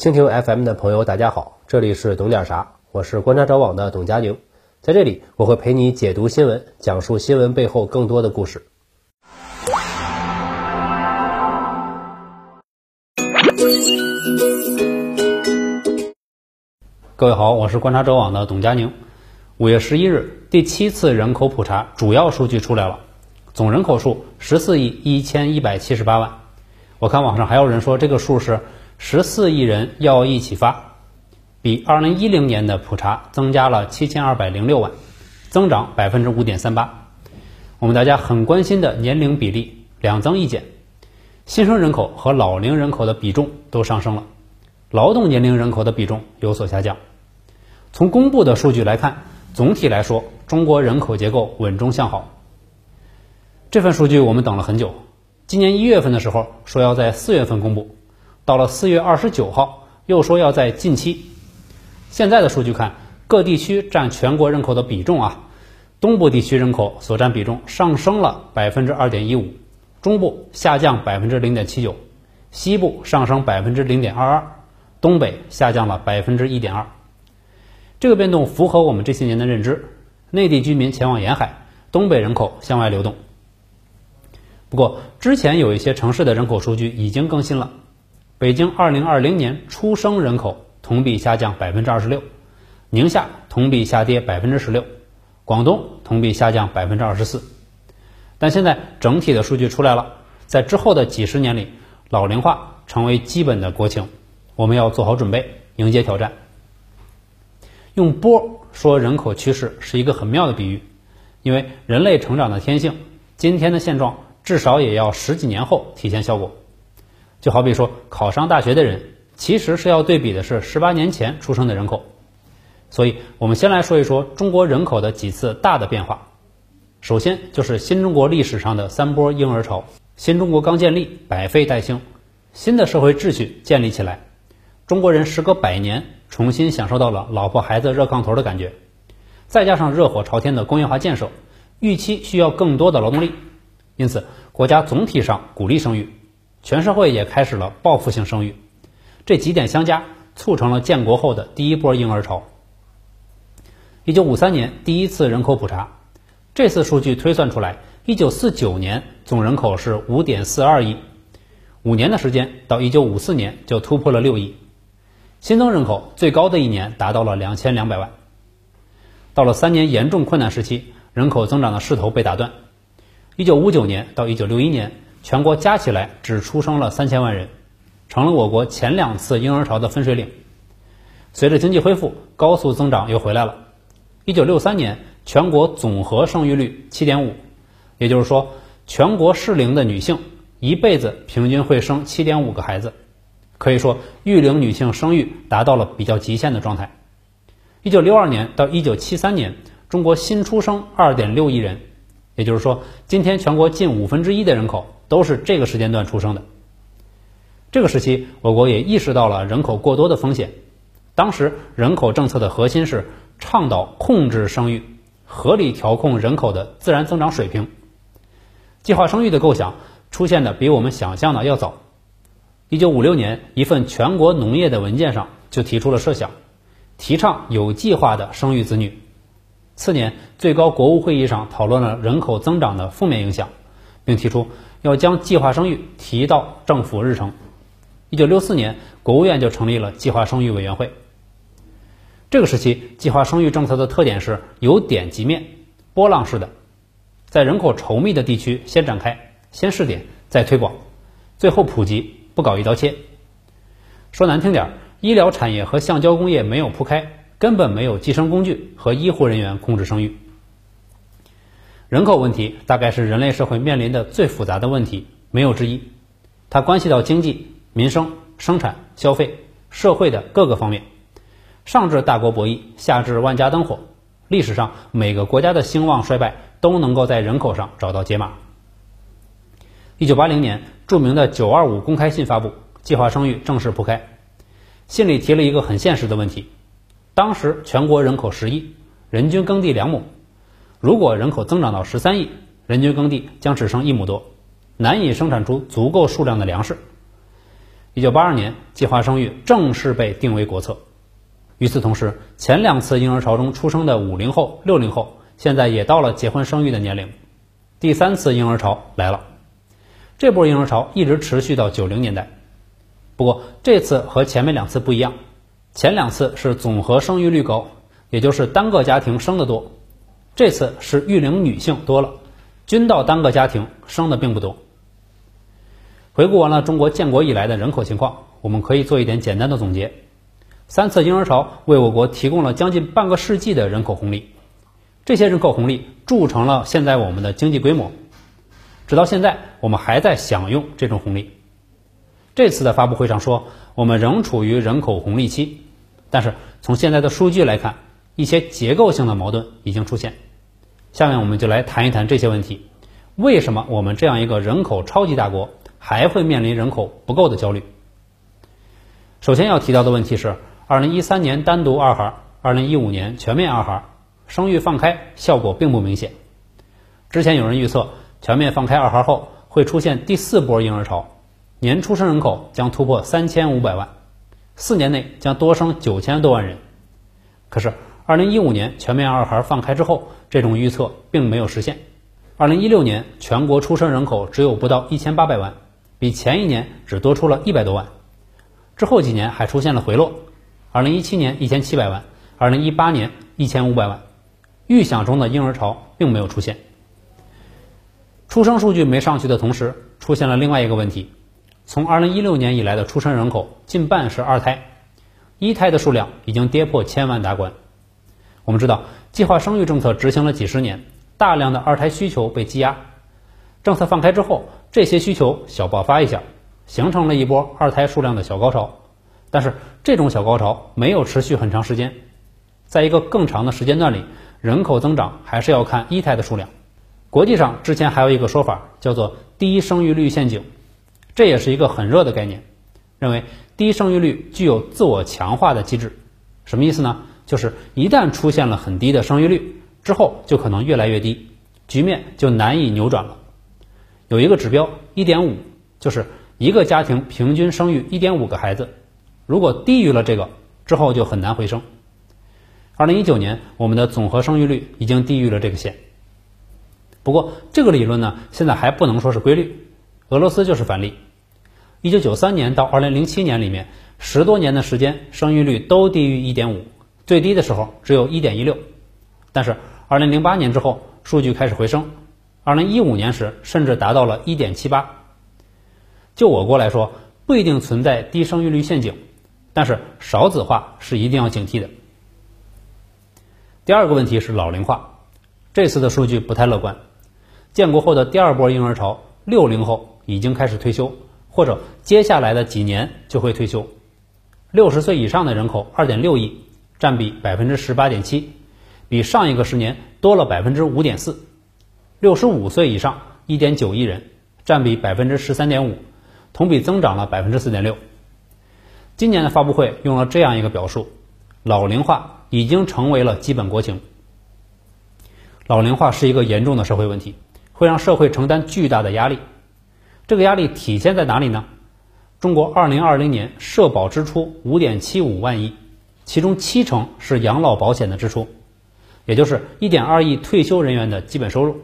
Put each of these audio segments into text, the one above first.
蜻蜓 FM 的朋友，大家好，这里是懂点啥，我是观察者网的董佳宁，在这里我会陪你解读新闻，讲述新闻背后更多的故事。各位好，我是观察者网的董佳宁。五月十一日，第七次人口普查主要数据出来了，总人口数十四亿一千一百七十八万。我看网上还有人说这个数是十四亿人要一起发，比二零一零年的普查增加了七千二百零六万，增长百分之五点三八。我们大家很关心的年龄比例两增一减，新生人口和老龄人口的比重都上升了，劳动年龄人口的比重有所下降。从公布的数据来看，总体来说，中国人口结构稳中向好。这份数据我们等了很久，今年一月份的时候说要在四月份公布，到了四月二十九号又说要在近期。现在的数据看，各地区占全国人口的比重啊，东部地区人口所占比重上升了百分之二点一五，中部下降百分之零点七九，西部上升百分之零点二二，东北下降了百分之一点二。这个变动符合我们这些年的认知，内地居民前往沿海，东北人口向外流动。不过，之前有一些城市的人口数据已经更新了。北京2020年出生人口同比下降百分之二十六，宁夏同比下跌百分之十六，广东同比下降百分之二十四。但现在整体的数据出来了，在之后的几十年里，老龄化成为基本的国情，我们要做好准备，迎接挑战。用波说人口趋势是一个很妙的比喻，因为人类成长的天性，今天的现状至少也要十几年后体现效果。就好比说，考上大学的人，其实是要对比的是十八年前出生的人口。所以，我们先来说一说中国人口的几次大的变化。首先就是新中国历史上的三波婴儿潮，新中国刚建立，百废待兴，新的社会秩序建立起来，中国人时隔百年。重新享受到了老婆孩子热炕头的感觉，再加上热火朝天的工业化建设，预期需要更多的劳动力，因此国家总体上鼓励生育，全社会也开始了报复性生育，这几点相加，促成了建国后的第一波婴儿潮。一九五三年第一次人口普查，这次数据推算出来，一九四九年总人口是五点四二亿，五年的时间到一九五四年就突破了六亿。新增人口最高的一年达到了两千两百万，到了三年严重困难时期，人口增长的势头被打断。一九五九年到一九六一年，全国加起来只出生了三千万人，成了我国前两次婴儿潮的分水岭。随着经济恢复，高速增长又回来了。一九六三年，全国总和生育率七点五，也就是说，全国适龄的女性一辈子平均会生七点五个孩子。可以说，育龄女性生育达到了比较极限的状态。一九六二年到一九七三年，中国新出生二点六亿人，也就是说，今天全国近五分之一的人口都是这个时间段出生的。这个时期，我国也意识到了人口过多的风险。当时，人口政策的核心是倡导控制生育，合理调控人口的自然增长水平。计划生育的构想出现的比我们想象的要早。一九五六年，一份全国农业的文件上就提出了设想，提倡有计划的生育子女。次年，最高国务会议上讨论了人口增长的负面影响，并提出要将计划生育提到政府日程。一九六四年，国务院就成立了计划生育委员会。这个时期，计划生育政策的特点是由点及面，波浪式的，在人口稠密的地区先展开，先试点，再推广，最后普及。不搞一刀切，说难听点，医疗产业和橡胶工业没有铺开，根本没有计生工具和医护人员控制生育。人口问题大概是人类社会面临的最复杂的问题，没有之一。它关系到经济、民生、生产、消费、社会的各个方面，上至大国博弈，下至万家灯火。历史上每个国家的兴旺衰败都能够在人口上找到解码。一九八零年，著名的“九二五”公开信发布，计划生育正式铺开。信里提了一个很现实的问题：当时全国人口十亿，人均耕地两亩，如果人口增长到十三亿，人均耕地将只剩一亩多，难以生产出足够数量的粮食。一九八二年，计划生育正式被定为国策。与此同时，前两次婴儿潮中出生的五零后、六零后，现在也到了结婚生育的年龄。第三次婴儿潮来了，这波婴儿潮一直持续到九零年代。不过这次和前面两次不一样，前两次是总和生育率高，也就是单个家庭生的多；这次是育龄女性多了，均到单个家庭生的并不多。回顾完了中国建国以来的人口情况，我们可以做一点简单的总结。三次婴儿潮为我国提供了将近半个世纪的人口红利，这些人口红利铸成了现在我们的经济规模，直到现在我们还在享用这种红利。这次的发布会上说，我们仍处于人口红利期，但是从现在的数据来看，一些结构性的矛盾已经出现。下面我们就来谈一谈这些问题：为什么我们这样一个人口超级大国还会面临人口不够的焦虑？首先要提到的问题是。二零一三年单独二孩，二零一五年全面二孩，生育放开效果并不明显。之前有人预测，全面放开二孩后会出现第四波婴儿潮，年出生人口将突破三千五百万，四年内将多生九千多万人。可是，二零一五年全面二孩放开之后，这种预测并没有实现。二零一六年全国出生人口只有不到一千八百万，比前一年只多出了一百多万。之后几年还出现了回落。二零一七年一千七百万，二零一八年一千五百万，预想中的婴儿潮并没有出现。出生数据没上去的同时，出现了另外一个问题：从二零一六年以来的出生人口近半是二胎，一胎的数量已经跌破千万大关。我们知道，计划生育政策执行了几十年，大量的二胎需求被积压，政策放开之后，这些需求小爆发一下，形成了一波二胎数量的小高潮。但是这种小高潮没有持续很长时间，在一个更长的时间段里，人口增长还是要看一胎的数量。国际上之前还有一个说法叫做低生育率陷阱，这也是一个很热的概念，认为低生育率具有自我强化的机制。什么意思呢？就是一旦出现了很低的生育率之后，就可能越来越低，局面就难以扭转了。有一个指标一点五，就是一个家庭平均生育一点五个孩子。如果低于了这个之后，就很难回升。二零一九年，我们的总和生育率已经低于了这个线。不过，这个理论呢，现在还不能说是规律。俄罗斯就是反例。一九九三年到二零零七年里面，十多年的时间，生育率都低于一点五，最低的时候只有一点一六。但是，二零零八年之后，数据开始回升。二零一五年时，甚至达到了一点七八。就我国来说，不一定存在低生育率陷阱。但是少子化是一定要警惕的。第二个问题是老龄化，这次的数据不太乐观。建国后的第二波婴儿潮，六零后已经开始退休，或者接下来的几年就会退休。六十岁以上的人口二点六亿，占比百分之十八点七，比上一个十年多了百分之五点四。六十五岁以上一点九亿人，占比百分之十三点五，同比增长了百分之四点六。今年的发布会用了这样一个表述：老龄化已经成为了基本国情。老龄化是一个严重的社会问题，会让社会承担巨大的压力。这个压力体现在哪里呢？中国2020年社保支出5.75万亿，其中七成是养老保险的支出，也就是1.2亿退休人员的基本收入。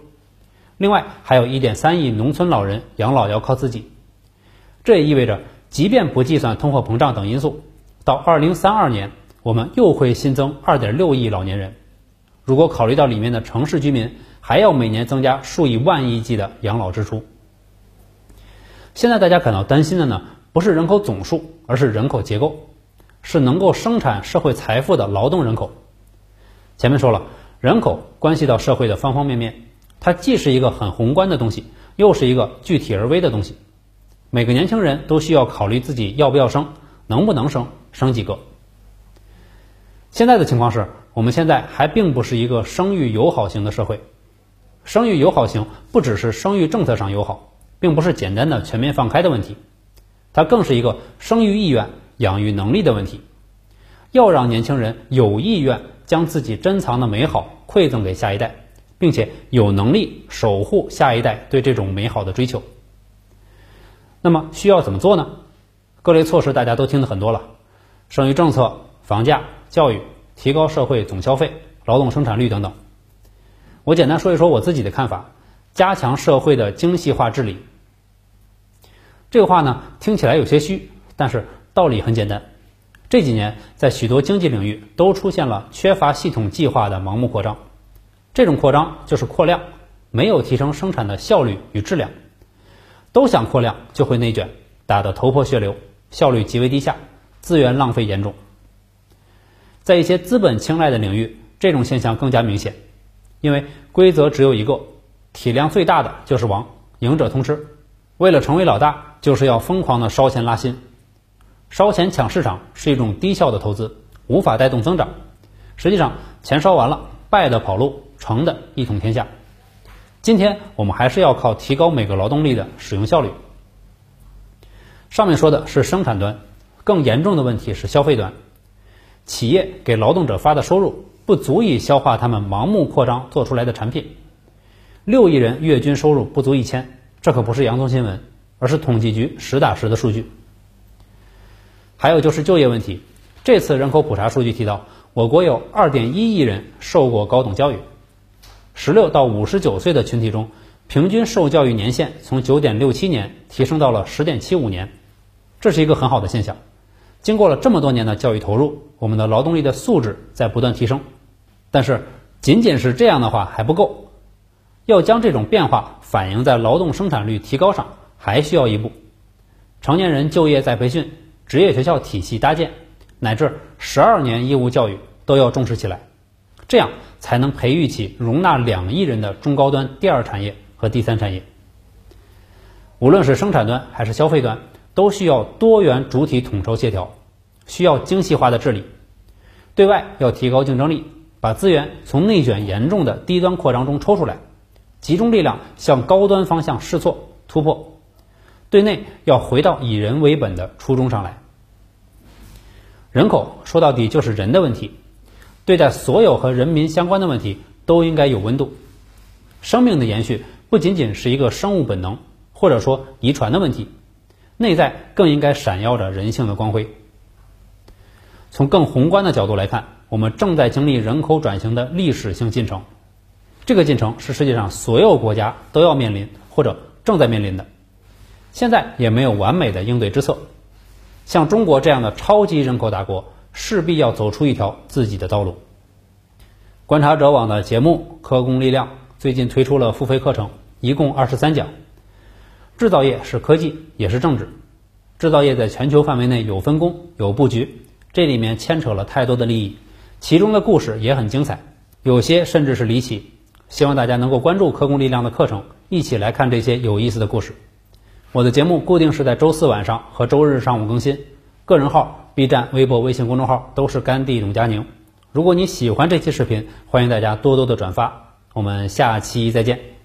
另外还有一点三亿农村老人养老要靠自己，这也意味着。即便不计算通货膨胀等因素，到二零三二年，我们又会新增二点六亿老年人。如果考虑到里面的城市居民，还要每年增加数以万亿计的养老支出。现在大家感到担心的呢，不是人口总数，而是人口结构，是能够生产社会财富的劳动人口。前面说了，人口关系到社会的方方面面，它既是一个很宏观的东西，又是一个具体而微的东西。每个年轻人都需要考虑自己要不要生，能不能生，生几个。现在的情况是，我们现在还并不是一个生育友好型的社会。生育友好型不只是生育政策上友好，并不是简单的全面放开的问题，它更是一个生育意愿、养育能力的问题。要让年轻人有意愿将自己珍藏的美好馈赠给下一代，并且有能力守护下一代对这种美好的追求。那么需要怎么做呢？各类措施大家都听得很多了，生育政策、房价、教育、提高社会总消费、劳动生产率等等。我简单说一说我自己的看法：加强社会的精细化治理。这个话呢，听起来有些虚，但是道理很简单。这几年在许多经济领域都出现了缺乏系统计划的盲目扩张，这种扩张就是扩量，没有提升生产的效率与质量。都想扩量，就会内卷，打得头破血流，效率极为低下，资源浪费严重。在一些资本青睐的领域，这种现象更加明显，因为规则只有一个，体量最大的就是王，赢者通吃。为了成为老大，就是要疯狂的烧钱拉新。烧钱抢市场是一种低效的投资，无法带动增长。实际上，钱烧完了，败的跑路，成的一统天下。今天我们还是要靠提高每个劳动力的使用效率。上面说的是生产端，更严重的问题是消费端。企业给劳动者发的收入不足以消化他们盲目扩张做出来的产品。六亿人月均收入不足一千，这可不是洋葱新闻，而是统计局实打实的数据。还有就是就业问题，这次人口普查数据提到，我国有二点一亿人受过高等教育，十六到五十九岁的群体中，平均受教育年限从九点六七年提升到了十点七五年，这是一个很好的现象。经过了这么多年的教育投入，我们的劳动力的素质在不断提升，但是仅仅是这样的话还不够，要将这种变化反映在劳动生产率提高上，还需要一步，成年人就业再培训。职业学校体系搭建，乃至十二年义务教育都要重视起来，这样才能培育起容纳两亿人的中高端第二产业和第三产业。无论是生产端还是消费端，都需要多元主体统筹协调，需要精细化的治理。对外要提高竞争力，把资源从内卷严重的低端扩张中抽出来，集中力量向高端方向试错突破。对内要回到以人为本的初衷上来。人口说到底就是人的问题，对待所有和人民相关的问题都应该有温度。生命的延续不仅仅是一个生物本能，或者说遗传的问题，内在更应该闪耀着人性的光辉。从更宏观的角度来看，我们正在经历人口转型的历史性进程，这个进程是世界上所有国家都要面临或者正在面临的。现在也没有完美的应对之策，像中国这样的超级人口大国，势必要走出一条自己的道路。观察者网的节目《科工力量》最近推出了付费课程，一共二十三讲。制造业是科技，也是政治。制造业在全球范围内有分工、有布局，这里面牵扯了太多的利益，其中的故事也很精彩，有些甚至是离奇。希望大家能够关注科工力量的课程，一起来看这些有意思的故事。我的节目固定是在周四晚上和周日上午更新，个人号、B 站、微博、微信公众号都是甘地董佳宁。如果你喜欢这期视频，欢迎大家多多的转发。我们下期再见。